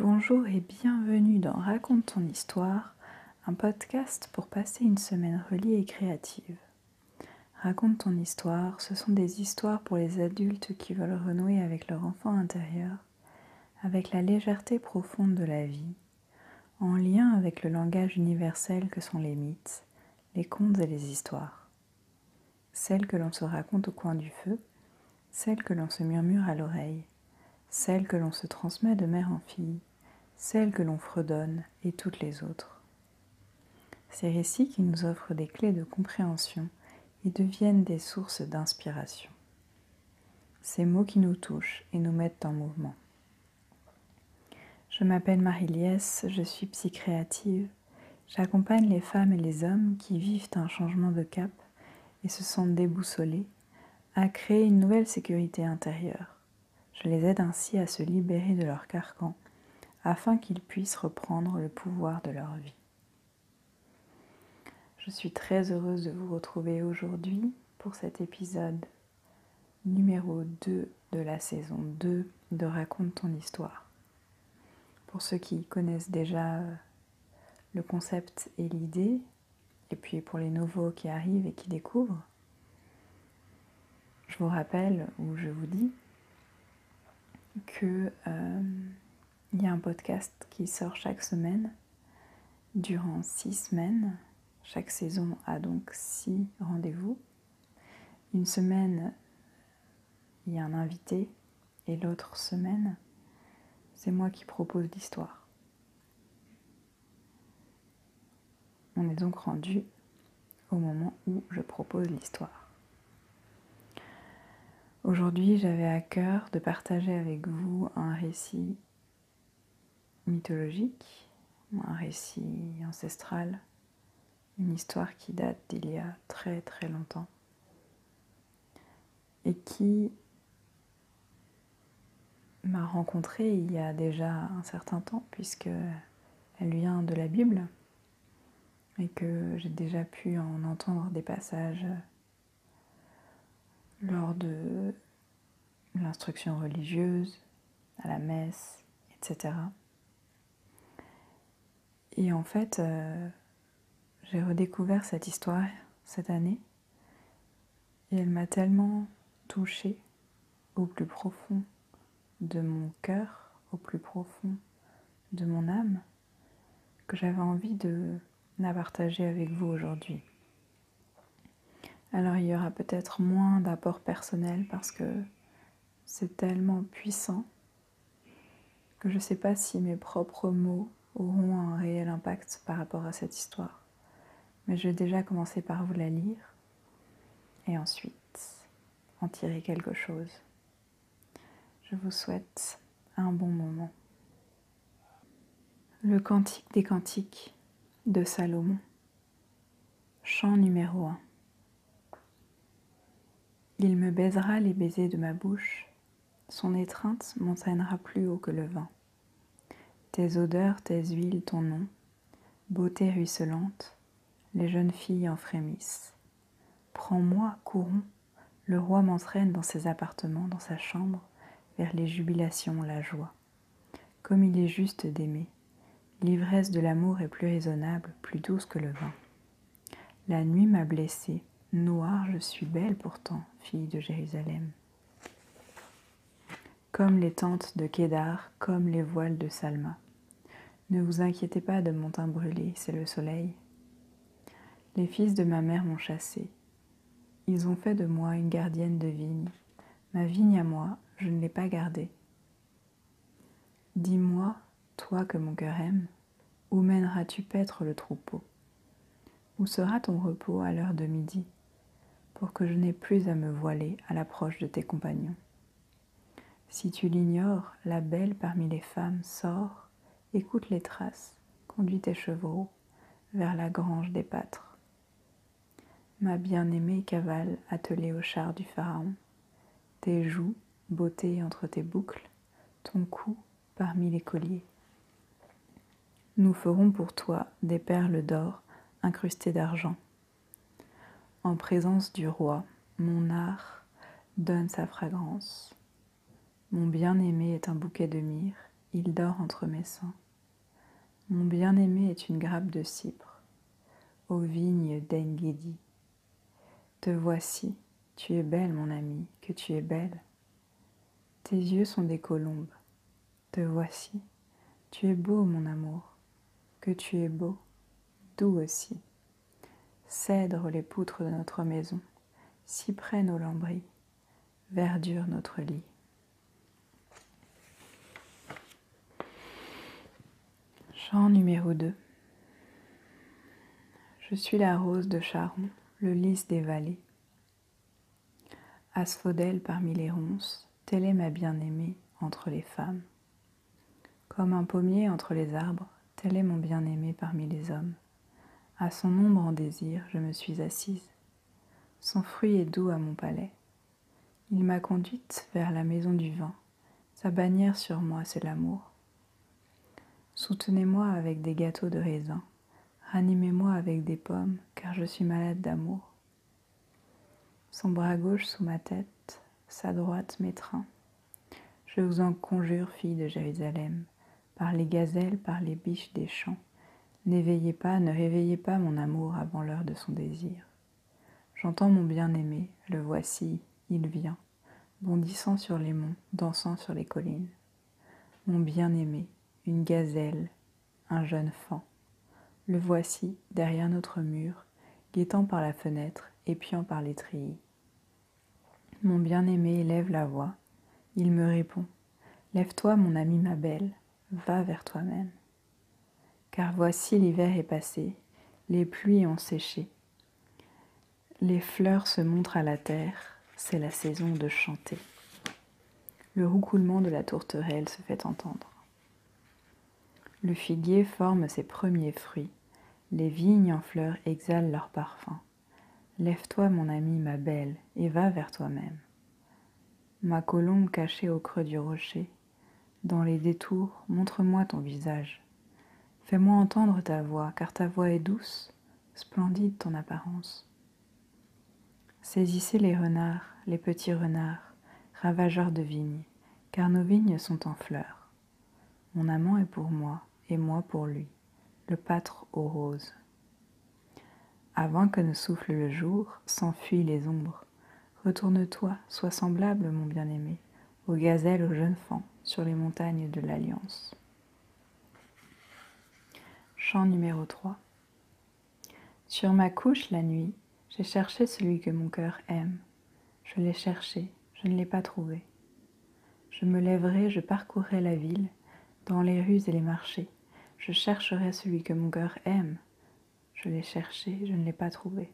Bonjour et bienvenue dans Raconte ton histoire, un podcast pour passer une semaine reliée et créative. Raconte ton histoire, ce sont des histoires pour les adultes qui veulent renouer avec leur enfant intérieur, avec la légèreté profonde de la vie, en lien avec le langage universel que sont les mythes, les contes et les histoires. Celles que l'on se raconte au coin du feu, celles que l'on se murmure à l'oreille, celles que l'on se transmet de mère en fille, celles que l'on fredonne et toutes les autres. Ces récits qui nous offrent des clés de compréhension et deviennent des sources d'inspiration. Ces mots qui nous touchent et nous mettent en mouvement. Je m'appelle Marie-Liesse, je suis psychréative. J'accompagne les femmes et les hommes qui vivent un changement de cap et se sentent déboussolés à créer une nouvelle sécurité intérieure. Je les aide ainsi à se libérer de leur carcan afin qu'ils puissent reprendre le pouvoir de leur vie. Je suis très heureuse de vous retrouver aujourd'hui pour cet épisode numéro 2 de la saison 2 de Raconte ton histoire. Pour ceux qui connaissent déjà euh, le concept et l'idée, et puis pour les nouveaux qui arrivent et qui découvrent, je vous rappelle ou je vous dis que euh, il y a un podcast qui sort chaque semaine durant six semaines. Chaque saison a donc six rendez-vous. Une semaine, il y a un invité et l'autre semaine, c'est moi qui propose l'histoire. On est donc rendu au moment où je propose l'histoire. Aujourd'hui, j'avais à cœur de partager avec vous un récit mythologique, un récit ancestral, une histoire qui date d'il y a très très longtemps et qui m'a rencontrée il y a déjà un certain temps puisque elle vient de la Bible et que j'ai déjà pu en entendre des passages lors de l'instruction religieuse, à la messe, etc. Et en fait, euh, j'ai redécouvert cette histoire cette année et elle m'a tellement touchée au plus profond de mon cœur, au plus profond de mon âme, que j'avais envie de la partager avec vous aujourd'hui. Alors il y aura peut-être moins d'apport personnel parce que c'est tellement puissant que je ne sais pas si mes propres mots auront un réel impact par rapport à cette histoire. Mais je vais déjà commencer par vous la lire et ensuite en tirer quelque chose. Je vous souhaite un bon moment. Le Cantique des Cantiques de Salomon. Chant numéro 1. Il me baisera les baisers de ma bouche, son étreinte m'entraînera plus haut que le vin. Tes odeurs, tes huiles, ton nom, beauté ruisselante, les jeunes filles en frémissent. Prends-moi, courons, le roi m'entraîne dans ses appartements, dans sa chambre, vers les jubilations, la joie. Comme il est juste d'aimer, l'ivresse de l'amour est plus raisonnable, plus douce que le vin. La nuit m'a blessée, noire je suis belle pourtant, fille de Jérusalem comme les tentes de Kédar, comme les voiles de Salma. Ne vous inquiétez pas de mon teint brûlé, c'est le soleil. Les fils de ma mère m'ont chassé. Ils ont fait de moi une gardienne de vigne. Ma vigne à moi, je ne l'ai pas gardée. Dis-moi, toi que mon cœur aime, où mèneras-tu paître le troupeau? Où sera ton repos à l'heure de midi, pour que je n'aie plus à me voiler à l'approche de tes compagnons? Si tu l'ignores, la belle parmi les femmes sort, écoute les traces, conduit tes chevaux vers la grange des pâtres. Ma bien-aimée cavale attelée au char du pharaon, tes joues, beauté entre tes boucles, ton cou parmi les colliers. Nous ferons pour toi des perles d'or incrustées d'argent. En présence du roi, mon art donne sa fragrance. Mon bien-aimé est un bouquet de myrrhe il dort entre mes seins. Mon bien-aimé est une grappe de cypre, aux vignes d'Engedi. Te voici, tu es belle, mon ami, que tu es belle. Tes yeux sont des colombes. Te voici, tu es beau, mon amour, que tu es beau, doux aussi. Cèdre les poutres de notre maison, cyprès nos lambris, verdure notre lit. Chant numéro 2 Je suis la rose de Charon, le lys des vallées. Asphodèle parmi les ronces, telle est ma bien-aimée entre les femmes. Comme un pommier entre les arbres, tel est mon bien-aimé parmi les hommes. À son ombre en désir, je me suis assise. Son fruit est doux à mon palais. Il m'a conduite vers la maison du vin. Sa bannière sur moi, c'est l'amour. Soutenez-moi avec des gâteaux de raisin. Ranimez-moi avec des pommes, car je suis malade d'amour. Son bras gauche sous ma tête, sa droite m'étreint. Je vous en conjure, fille de Jérusalem, par les gazelles, par les biches des champs. N'éveillez pas, ne réveillez pas mon amour avant l'heure de son désir. J'entends mon bien-aimé, le voici, il vient, bondissant sur les monts, dansant sur les collines. Mon bien-aimé, une gazelle, un jeune faon. Le voici, derrière notre mur, guettant par la fenêtre, épiant par les treillis. Mon bien-aimé lève la voix, il me répond Lève-toi, mon ami, ma belle, va vers toi-même. Car voici l'hiver est passé, les pluies ont séché, les fleurs se montrent à la terre, c'est la saison de chanter. Le roucoulement de la tourterelle se fait entendre. Le figuier forme ses premiers fruits, les vignes en fleurs exhalent leur parfum. Lève-toi, mon ami, ma belle, et va vers toi-même. Ma colombe cachée au creux du rocher, dans les détours, montre-moi ton visage. Fais-moi entendre ta voix, car ta voix est douce, splendide ton apparence. Saisissez les renards, les petits renards, ravageurs de vignes, car nos vignes sont en fleurs. Mon amant est pour moi, et moi pour lui, le pâtre aux roses. Avant que ne souffle le jour, s'enfuient les ombres. Retourne-toi, sois semblable, mon bien-aimé, aux gazelles, aux jeunes fans, sur les montagnes de l'Alliance. Chant numéro 3 Sur ma couche la nuit, j'ai cherché celui que mon cœur aime. Je l'ai cherché, je ne l'ai pas trouvé. Je me lèverai, je parcourrai la ville, dans les rues et les marchés. Je chercherai celui que mon cœur aime. Je l'ai cherché, je ne l'ai pas trouvé.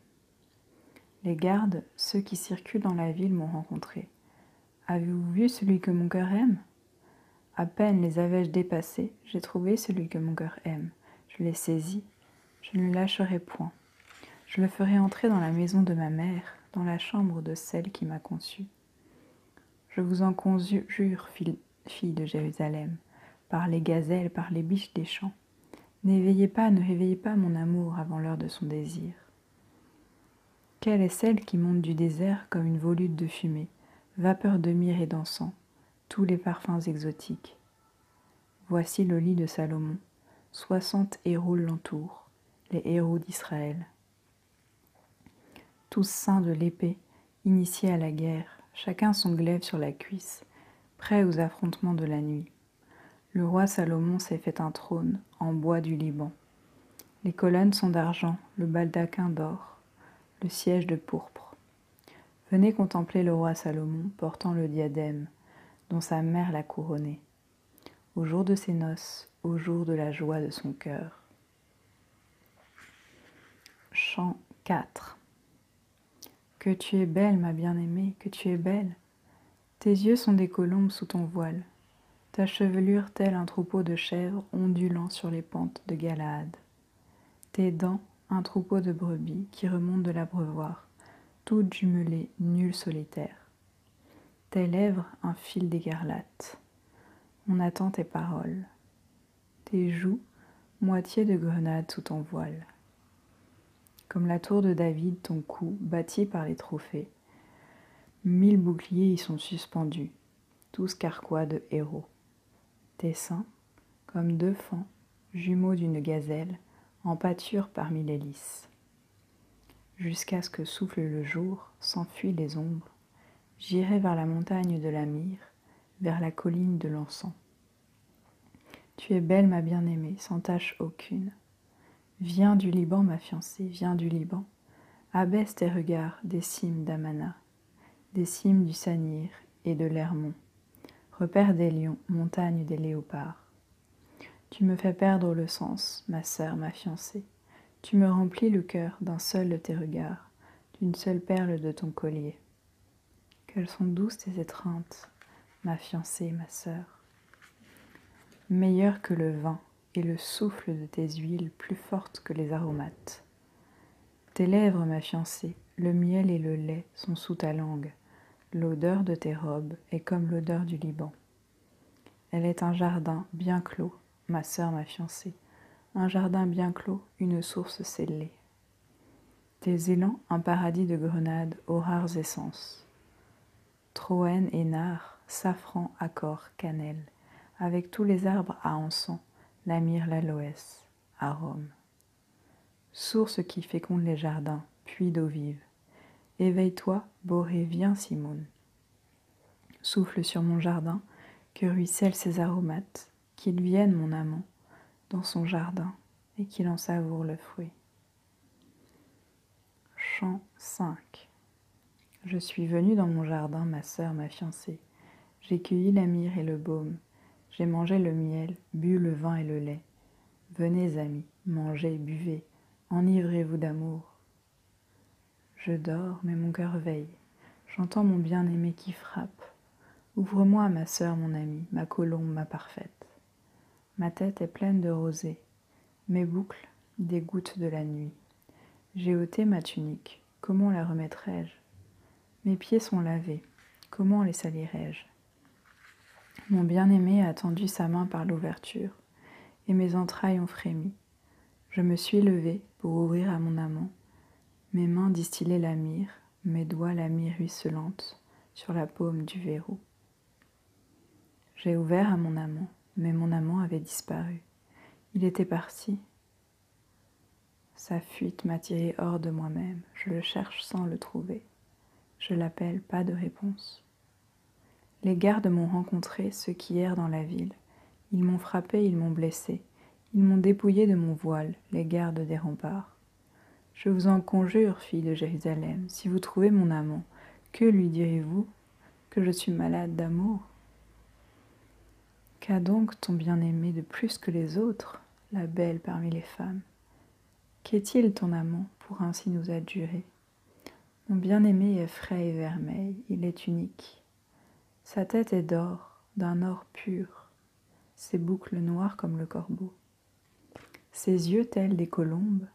Les gardes, ceux qui circulent dans la ville, m'ont rencontré. Avez-vous vu celui que mon cœur aime? À peine les avais-je dépassés, j'ai trouvé celui que mon cœur aime. Je l'ai saisi, je ne le lâcherai point. Je le ferai entrer dans la maison de ma mère, dans la chambre de celle qui m'a conçue. Je vous en conjure, fille de Jérusalem, par les gazelles, par les biches des champs. N'éveillez pas, ne réveillez pas mon amour avant l'heure de son désir. Quelle est celle qui monte du désert comme une volute de fumée vapeur de myrrhe et d'encens, tous les parfums exotiques? Voici le lit de Salomon, soixante héros l'entourent, les héros d'Israël. Tous saints de l'épée, initiés à la guerre, chacun son glaive sur la cuisse, prêts aux affrontements de la nuit. Le roi Salomon s'est fait un trône en bois du Liban. Les colonnes sont d'argent, le baldaquin d'or, le siège de pourpre. Venez contempler le roi Salomon portant le diadème dont sa mère l'a couronné, au jour de ses noces, au jour de la joie de son cœur. Chant 4 Que tu es belle, ma bien-aimée, que tu es belle. Tes yeux sont des colombes sous ton voile, ta chevelure telle un troupeau de chèvres ondulant sur les pentes de Galaad. Tes dents, un troupeau de brebis qui remonte de l'abreuvoir toute jumelée, nulle solitaire. Tes lèvres, un fil d'écarlate. On attend tes paroles. Tes joues, moitié de grenade sous ton voile. Comme la tour de David, ton cou, bâti par les trophées. Mille boucliers y sont suspendus, tous carquois de héros. Tes seins, comme deux fans, jumeaux d'une gazelle, en pâture parmi les lys. Jusqu'à ce que souffle le jour, s'enfuient les ombres, j'irai vers la montagne de la myrrhe, vers la colline de l'encens. Tu es belle, ma bien-aimée, sans tache aucune. Viens du Liban, ma fiancée, viens du Liban. Abaisse tes regards des cimes d'Amana, des cimes du Sanir et de l'Hermont. Repère des lions, montagne des léopards. Tu me fais perdre le sens, ma sœur, ma fiancée. Tu me remplis le cœur d'un seul de tes regards, d'une seule perle de ton collier. Quelles sont douces tes étreintes, ma fiancée, ma sœur. Meilleur que le vin et le souffle de tes huiles plus fortes que les aromates. Tes lèvres, ma fiancée, le miel et le lait sont sous ta langue. L'odeur de tes robes est comme l'odeur du Liban. Elle est un jardin bien clos, ma sœur, ma fiancée, un jardin bien clos, une source scellée. Tes élans, un paradis de grenades aux rares essences. Troène et nard, safran, accord, cannelle, avec tous les arbres à encens, la myrrhe, l'aloès, arôme. Source qui féconde les jardins, puits d'eau vive. Éveille-toi, Boré, viens, Simone. Souffle sur mon jardin, que ruissellent ses aromates, qu'il vienne, mon amant, dans son jardin et qu'il en savoure le fruit. Chant 5 Je suis venue dans mon jardin, ma sœur, ma fiancée. J'ai cueilli la myrrhe et le baume. J'ai mangé le miel, bu le vin et le lait. Venez, amis, mangez, buvez, enivrez-vous d'amour. Je dors, mais mon cœur veille. J'entends mon bien-aimé qui frappe. Ouvre-moi, ma sœur, mon amie, ma colombe, ma parfaite. Ma tête est pleine de rosée, mes boucles des gouttes de la nuit. J'ai ôté ma tunique, comment la remettrai-je? Mes pieds sont lavés, comment les salirai-je Mon bien-aimé a tendu sa main par l'ouverture, et mes entrailles ont frémi. Je me suis levée pour ouvrir à mon amant. Mes mains distillaient la myrrhe, mes doigts la myrrhe ruisselante sur la paume du verrou. J'ai ouvert à mon amant mais mon amant avait disparu. Il était parti. Sa fuite m'a tiré hors de moi-même. Je le cherche sans le trouver. Je l'appelle, pas de réponse. Les gardes m'ont rencontré, ceux qui errent dans la ville. Ils m'ont frappé, ils m'ont blessé. Ils m'ont dépouillé de mon voile, les gardes des remparts. Je vous en conjure, fille de Jérusalem, si vous trouvez mon amant, que lui direz-vous Que je suis malade d'amour? Qu'a donc ton bien-aimé de plus que les autres, la belle parmi les femmes? Qu'est-il ton amant pour ainsi nous adjurer? Mon bien-aimé est frais et vermeil, il est unique. Sa tête est d'or, d'un or pur, ses boucles noires comme le corbeau. Ses yeux tels des colombes,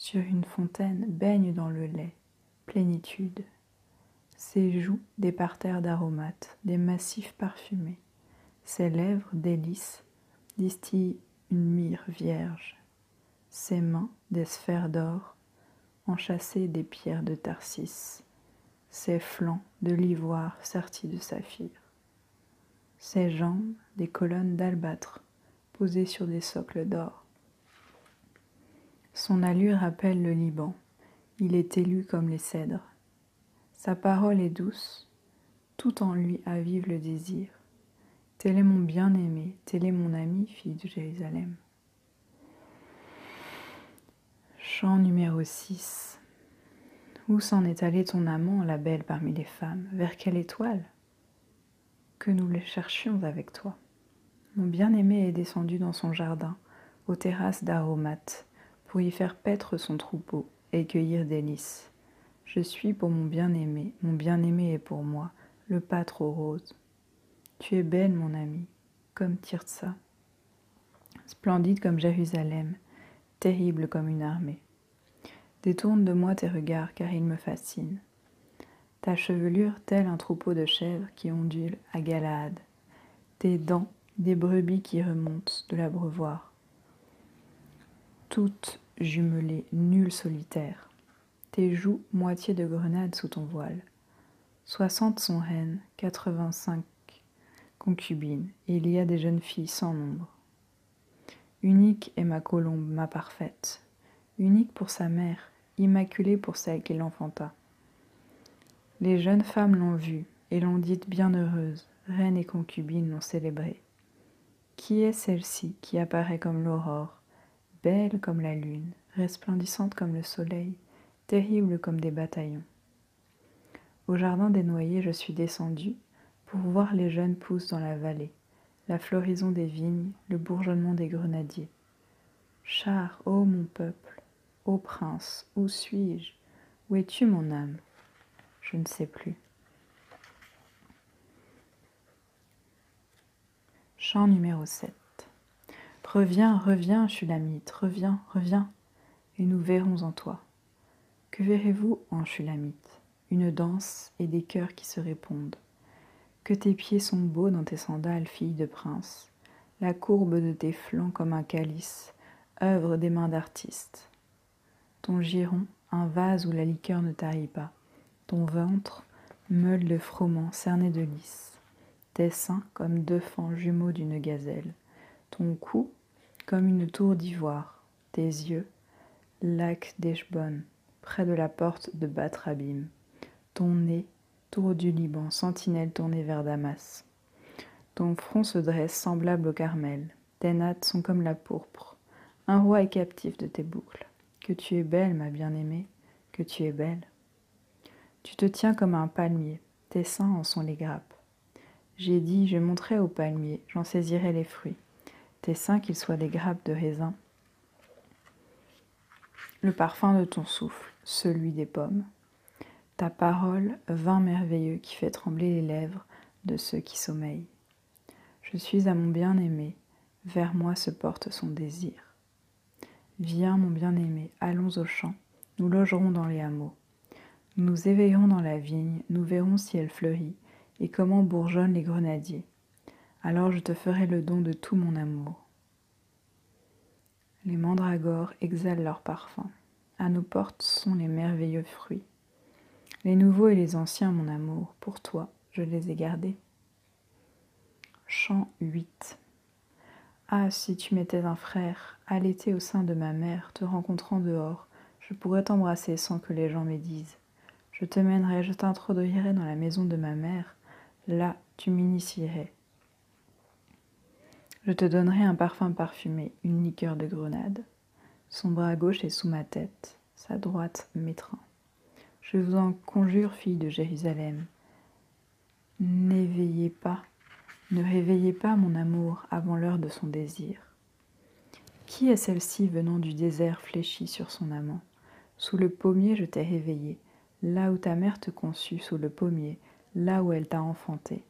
sur une fontaine baignent dans le lait, plénitude. Ses joues des parterres d'aromates, des massifs parfumés ses lèvres délices distillent une myrrhe vierge. Ses mains, des sphères d'or, enchâssées des pierres de Tarsis. Ses flancs, de l'ivoire sertis de saphir. Ses jambes, des colonnes d'albâtre posées sur des socles d'or. Son allure rappelle le Liban. Il est élu comme les cèdres. Sa parole est douce, tout en lui avive le désir. Tel est mon bien-aimé, tel est mon ami, fille de Jérusalem. Chant numéro 6. Où s'en est allé ton amant, la belle parmi les femmes? Vers quelle étoile? Que nous le cherchions avec toi? Mon bien-aimé est descendu dans son jardin, aux terrasses d'aromates, pour y faire paître son troupeau et cueillir des lys. Je suis pour mon bien-aimé, mon bien-aimé est pour moi, le pâtre aux roses. Tu es belle, mon ami, comme Tirtsa, splendide comme Jérusalem, terrible comme une armée. Détourne de moi tes regards, car ils me fascinent. Ta chevelure telle un troupeau de chèvres qui ondule à Galaad, tes dents des brebis qui remontent de l'abreuvoir. Toutes jumelées, nulles solitaires. Tes joues moitié de grenade sous ton voile. Soixante sont reines, quatre-vingt-cinq concubine, et il y a des jeunes filles sans nombre. Unique est ma colombe, ma parfaite, unique pour sa mère, immaculée pour celle qui l'enfanta. Les jeunes femmes l'ont vue et l'ont dite bienheureuse, reine et concubine l'ont célébrée. Qui est celle-ci qui apparaît comme l'aurore, belle comme la lune, resplendissante comme le soleil, terrible comme des bataillons Au jardin des noyers, je suis descendue pour voir les jeunes pousses dans la vallée, la floraison des vignes, le bourgeonnement des grenadiers. Char, ô mon peuple, ô prince, où suis-je? Où es-tu, mon âme? Je ne sais plus. Chant numéro 7. Reviens, reviens, Chulamite, reviens, reviens, et nous verrons en toi. Que verrez-vous en Chulamite Une danse et des cœurs qui se répondent. Que tes pieds sont beaux dans tes sandales, fille de prince, la courbe de tes flancs comme un calice, œuvre des mains d'artiste. Ton giron, un vase où la liqueur ne tarit pas, ton ventre, meule de froment cerné de lys tes seins comme deux fans jumeaux d'une gazelle, ton cou comme une tour d'ivoire, tes yeux, lac d'Eshbon, près de la porte de Batrabim, ton nez, tour du Liban, sentinelle tournée vers Damas. Ton front se dresse semblable au Carmel, tes nattes sont comme la pourpre, un roi est captif de tes boucles. Que tu es belle, ma bien-aimée, que tu es belle. Tu te tiens comme un palmier, tes seins en sont les grappes. J'ai dit, je montrerai au palmier, j'en saisirai les fruits. Tes seins qu'ils soient des grappes de raisin. Le parfum de ton souffle, celui des pommes. Ta parole, vin merveilleux qui fait trembler les lèvres de ceux qui sommeillent. Je suis à mon bien-aimé, vers moi se porte son désir. Viens, mon bien-aimé, allons au champ, nous logerons dans les hameaux. Nous nous éveillerons dans la vigne, nous verrons si elle fleurit, et comment bourgeonnent les grenadiers. Alors je te ferai le don de tout mon amour. Les mandragores exhalent leur parfum. À nos portes sont les merveilleux fruits. Les nouveaux et les anciens, mon amour, pour toi, je les ai gardés. Chant 8 Ah, si tu m'étais un frère, allaité au sein de ma mère, te rencontrant dehors, je pourrais t'embrasser sans que les gens médisent. Je te mènerai, je t'introduirai dans la maison de ma mère, Là, tu m'initierais. Je te donnerai un parfum parfumé, une liqueur de grenade. Son bras gauche est sous ma tête, sa droite m'étreint. Je vous en conjure, fille de Jérusalem, n'éveillez pas, ne réveillez pas mon amour avant l'heure de son désir. Qui est celle-ci venant du désert fléchie sur son amant? Sous le pommier je t'ai réveillé, là où ta mère te conçut, sous le pommier, là où elle t'a enfanté.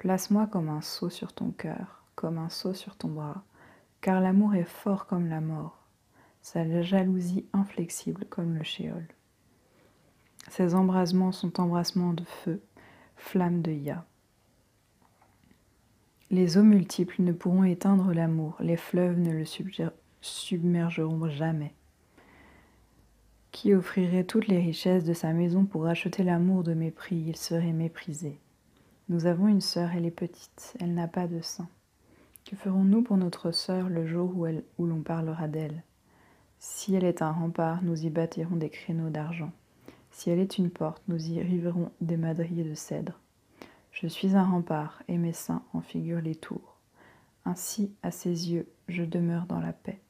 Place-moi comme un seau sur ton cœur, comme un seau sur ton bras, car l'amour est fort comme la mort, sa jalousie inflexible comme le shéol. Ses embrasements sont embrassements de feu, flammes de Ya. Les eaux multiples ne pourront éteindre l'amour, les fleuves ne le submergeront jamais qui offrirait toutes les richesses de sa maison pour acheter l'amour de mépris, il serait méprisé. Nous avons une sœur, elle est petite, elle n'a pas de sang. Que ferons-nous pour notre sœur le jour où, l'on parlera d'elle? Si elle est un rempart, nous y bâtirons des créneaux d'argent. Si elle est une porte, nous y riverons des madriers de cèdre. Je suis un rempart, et mes seins en figurent les tours. Ainsi, à ses yeux, je demeure dans la paix.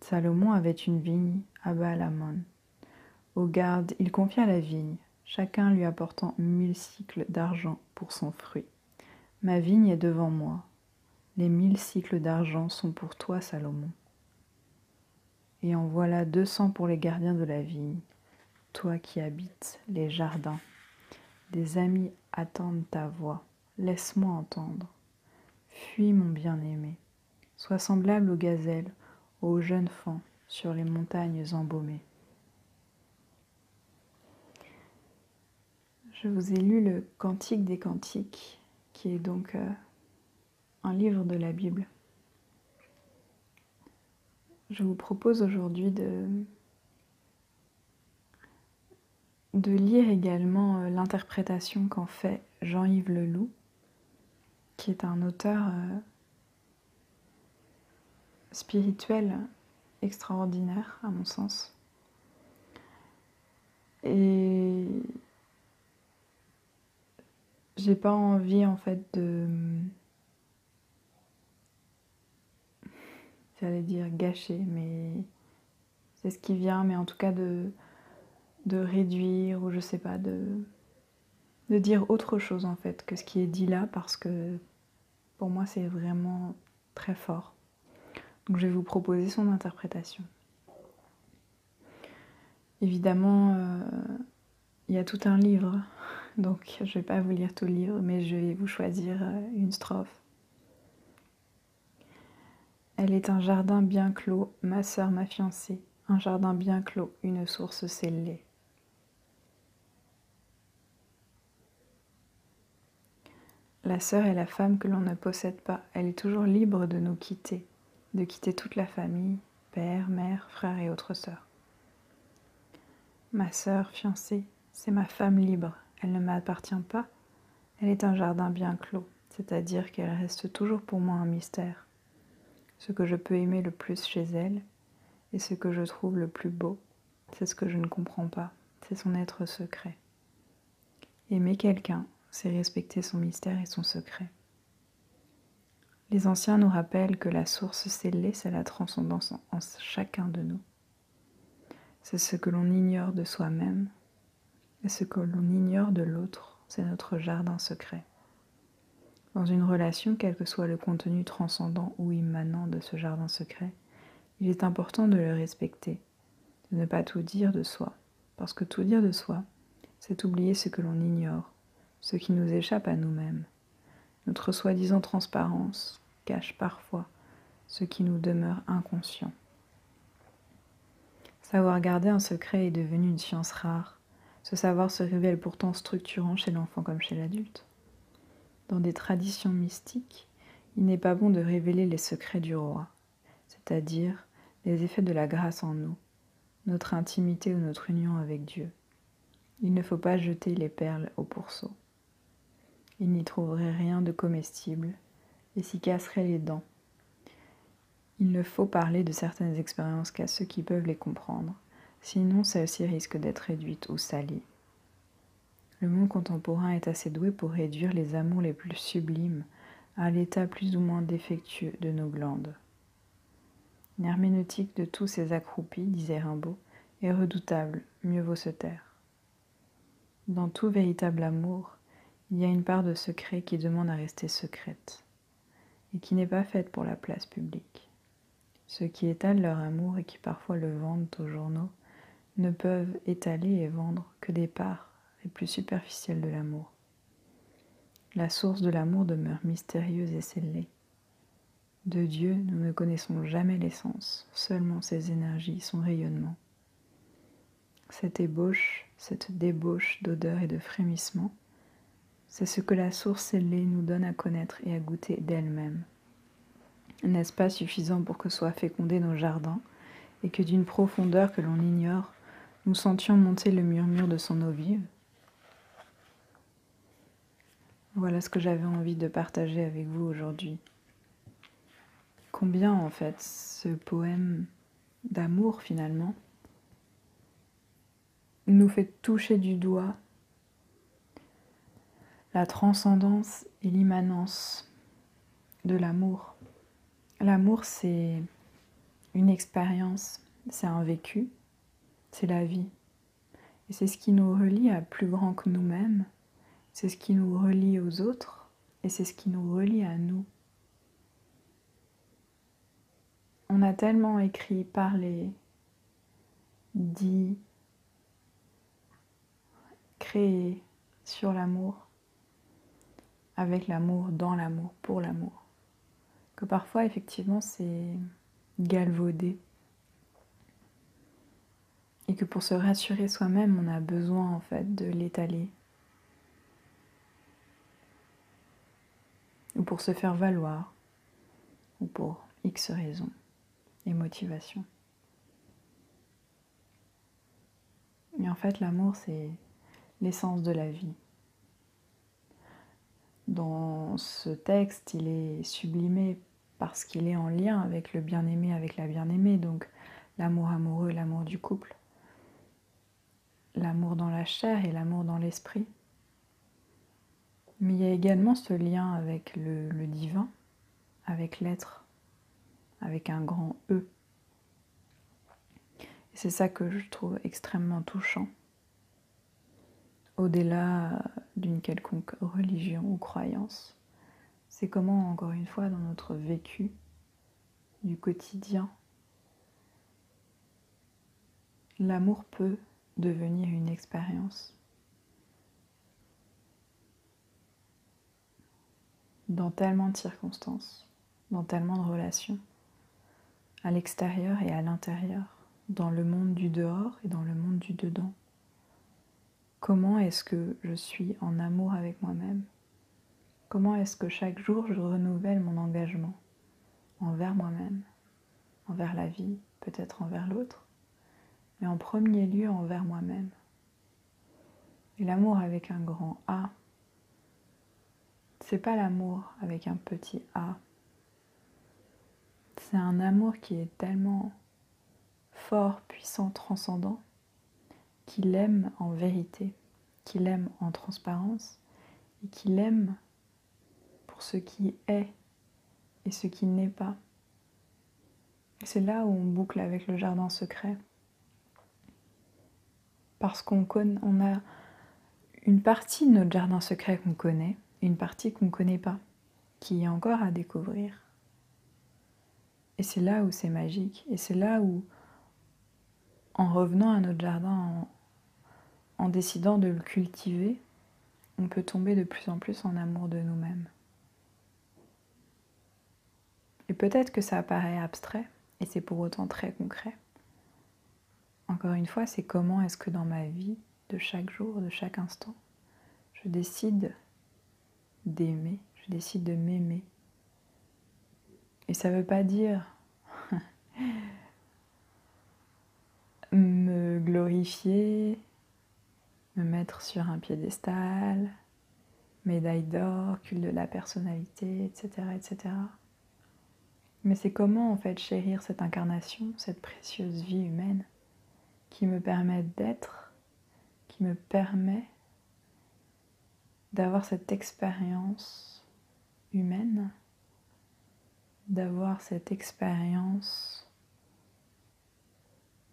Salomon avait une vigne à Baalamon. Au garde, il confia la vigne, chacun lui apportant mille cycles d'argent pour son fruit. Ma vigne est devant moi. Les mille cycles d'argent sont pour toi, Salomon. Et en voilà deux cents pour les gardiens de la vigne, toi qui habites les jardins. Des amis attendent ta voix, laisse-moi entendre. Fuis, mon bien-aimé, sois semblable aux gazelles ô jeunes fans sur les montagnes embaumées. Je vous ai lu le Cantique des Cantiques, qui est donc euh, un livre de la Bible. Je vous propose aujourd'hui de, de lire également euh, l'interprétation qu'en fait Jean-Yves Leloup, qui est un auteur euh, spirituel extraordinaire à mon sens. Et j'ai pas envie en fait de j'allais dire gâcher mais c'est ce qui vient mais en tout cas de de réduire ou je sais pas de de dire autre chose en fait que ce qui est dit là parce que pour moi c'est vraiment très fort. Donc je vais vous proposer son interprétation. Évidemment, euh, il y a tout un livre, donc je ne vais pas vous lire tout le livre, mais je vais vous choisir euh, une strophe. Elle est un jardin bien clos, ma sœur, ma fiancée, un jardin bien clos, une source scellée. La sœur est la femme que l'on ne possède pas, elle est toujours libre de nous quitter, de quitter toute la famille, père, mère, frère et autres sœurs. Ma sœur fiancée, c'est ma femme libre, elle ne m'appartient pas, elle est un jardin bien clos, c'est-à-dire qu'elle reste toujours pour moi un mystère. Ce que je peux aimer le plus chez elle, et ce que je trouve le plus beau, c'est ce que je ne comprends pas, c'est son être secret. Aimer quelqu'un, c'est respecter son mystère et son secret. Les anciens nous rappellent que la source scellée, c'est la transcendance en chacun de nous. C'est ce que l'on ignore de soi-même et ce que l'on ignore de l'autre, c'est notre jardin secret. Dans une relation, quel que soit le contenu transcendant ou immanent de ce jardin secret, il est important de le respecter, de ne pas tout dire de soi, parce que tout dire de soi, c'est oublier ce que l'on ignore, ce qui nous échappe à nous-mêmes. Notre soi-disant transparence cache parfois ce qui nous demeure inconscient. Savoir garder un secret est devenu une science rare. Ce savoir se révèle pourtant structurant chez l'enfant comme chez l'adulte. Dans des traditions mystiques, il n'est pas bon de révéler les secrets du roi, c'est-à-dire les effets de la grâce en nous, notre intimité ou notre union avec Dieu. Il ne faut pas jeter les perles au pourceau. Il n'y trouverait rien de comestible et s'y casserait les dents il ne faut parler de certaines expériences qu'à ceux qui peuvent les comprendre, sinon celles-ci risquent d'être réduites ou salies. Le monde contemporain est assez doué pour réduire les amours les plus sublimes à l'état plus ou moins défectueux de nos glandes. L'herméneutique de tous ces accroupis, disait Rimbaud, est redoutable, mieux vaut se taire. Dans tout véritable amour, il y a une part de secret qui demande à rester secrète, et qui n'est pas faite pour la place publique. Ceux qui étalent leur amour et qui parfois le vendent aux journaux ne peuvent étaler et vendre que des parts les plus superficielles de l'amour. La source de l'amour demeure mystérieuse et scellée. De Dieu, nous ne connaissons jamais l'essence, seulement ses énergies, son rayonnement. Cette ébauche, cette débauche d'odeur et de frémissement, c'est ce que la source scellée nous donne à connaître et à goûter d'elle-même. N'est-ce pas suffisant pour que soient fécondés nos jardins et que d'une profondeur que l'on ignore, nous sentions monter le murmure de son eau vive Voilà ce que j'avais envie de partager avec vous aujourd'hui. Combien en fait ce poème d'amour finalement nous fait toucher du doigt la transcendance et l'immanence de l'amour? L'amour, c'est une expérience, c'est un vécu, c'est la vie. Et c'est ce qui nous relie à plus grand que nous-mêmes, c'est ce qui nous relie aux autres, et c'est ce qui nous relie à nous. On a tellement écrit, parlé, dit, créé sur l'amour, avec l'amour, dans l'amour, pour l'amour que parfois effectivement c'est galvaudé et que pour se rassurer soi-même on a besoin en fait de l'étaler ou pour se faire valoir ou pour X raisons et motivations. Mais en fait, l'amour, c'est l'essence de la vie. Dans ce texte, il est sublimé parce qu'il est en lien avec le bien-aimé, avec la bien-aimée, donc l'amour amoureux, l'amour du couple, l'amour dans la chair et l'amour dans l'esprit. Mais il y a également ce lien avec le, divin, avec l'être, avec un grand E. Et c'est ça que je trouve extrêmement touchant, au-delà d'une quelconque religion ou croyance. C'est comment, encore une fois, dans notre vécu du quotidien, l'amour peut devenir une expérience. dans tellement de circonstances, dans tellement de relations, à l'extérieur et à l'intérieur, dans le monde du dehors et dans le monde du dedans. Comment est-ce que je suis en amour avec moi-même? Comment est-ce que chaque jour je renouvelle mon engagement envers moi-même, envers la vie, peut-être envers l'autre, mais en premier lieu envers moi-même Et l'amour avec un grand A, c'est pas l'amour avec un petit A. C'est un amour qui est tellement fort, puissant, transcendant, qu'il aime en vérité, qu'il aime en transparence et qu'il aime pour ce qui est et ce qui n'est pas. C'est là où on boucle avec le jardin secret. Parce qu'on on a une partie de notre jardin secret qu'on connaît, une partie qu'on ne connaît pas, qui est encore à découvrir. Et c'est là où c'est magique, et c'est là où, en revenant à notre jardin, en, en décidant de le cultiver, on peut tomber de plus en plus en amour de nous-mêmes. Et peut-être que ça paraît abstrait, et c'est pour autant très concret. Encore une fois, c'est comment est-ce que dans ma vie, de chaque jour, de chaque instant, je décide d'aimer, je décide de m'aimer. Et ça ne veut pas dire me glorifier, me mettre sur un piédestal, médaille d'or, culte de la personnalité, etc. etc. Mais c'est comment en fait chérir cette incarnation, cette précieuse vie humaine? Qui me permet d'être, qui me permet d'avoir cette expérience humaine, d'avoir cette expérience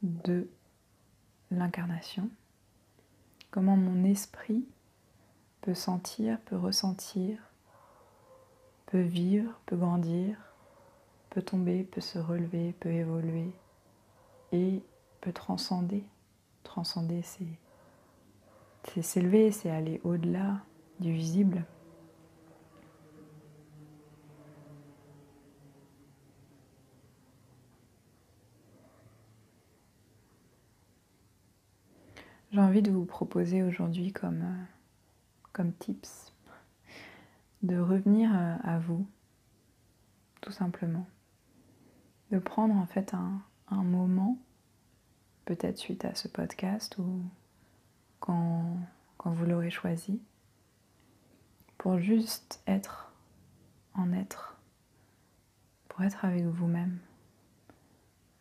de l'incarnation, comment mon esprit peut sentir, peut ressentir, peut vivre, peut grandir, peut tomber, peut se relever, peut évoluer et peut transcender. Transcender, c'est s'élever, c'est aller au-delà, du visible. J'ai envie de vous proposer aujourd'hui comme, euh, comme tips de revenir euh, à vous, tout simplement. De prendre en fait un, un moment, peut-être suite à ce podcast ou quand, vous l'aurez choisi, pour juste être en être, pour être avec vous-même,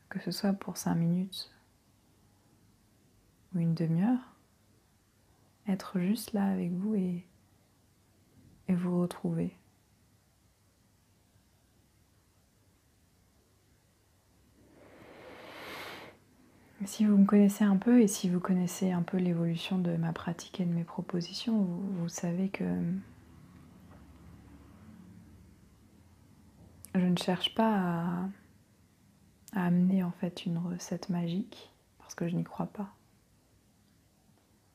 que ce soit pour cinq minutes ou une demi-heure, être juste là avec vous et vous retrouver. Si vous me connaissez un peu et si vous connaissez un peu l'évolution de ma pratique et de mes propositions, vous savez que Je ne cherche pas à, amener en fait une recette magique parce que je n'y crois pas.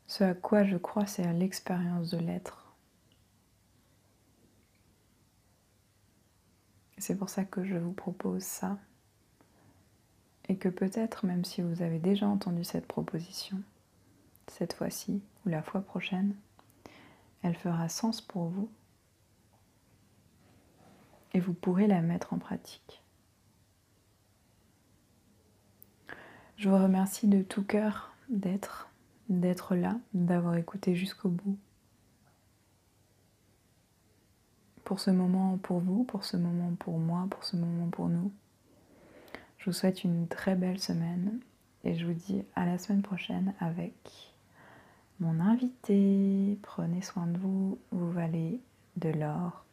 Ce à quoi je crois, c'est à l'expérience de l'être. C'est pour ça que je vous propose ça. Et que peut-être, même si vous avez déjà entendu cette proposition, cette fois-ci ou la fois prochaine, elle fera sens pour vous et vous pourrez la mettre en pratique. Je vous remercie de tout cœur d'être, d'être là, d'avoir écouté jusqu'au bout. Pour ce moment pour vous, pour ce moment pour moi, pour ce moment pour nous. Je vous souhaite une très belle semaine et je vous dis à la semaine prochaine avec mon invité. Prenez soin de vous, vous valez de l'or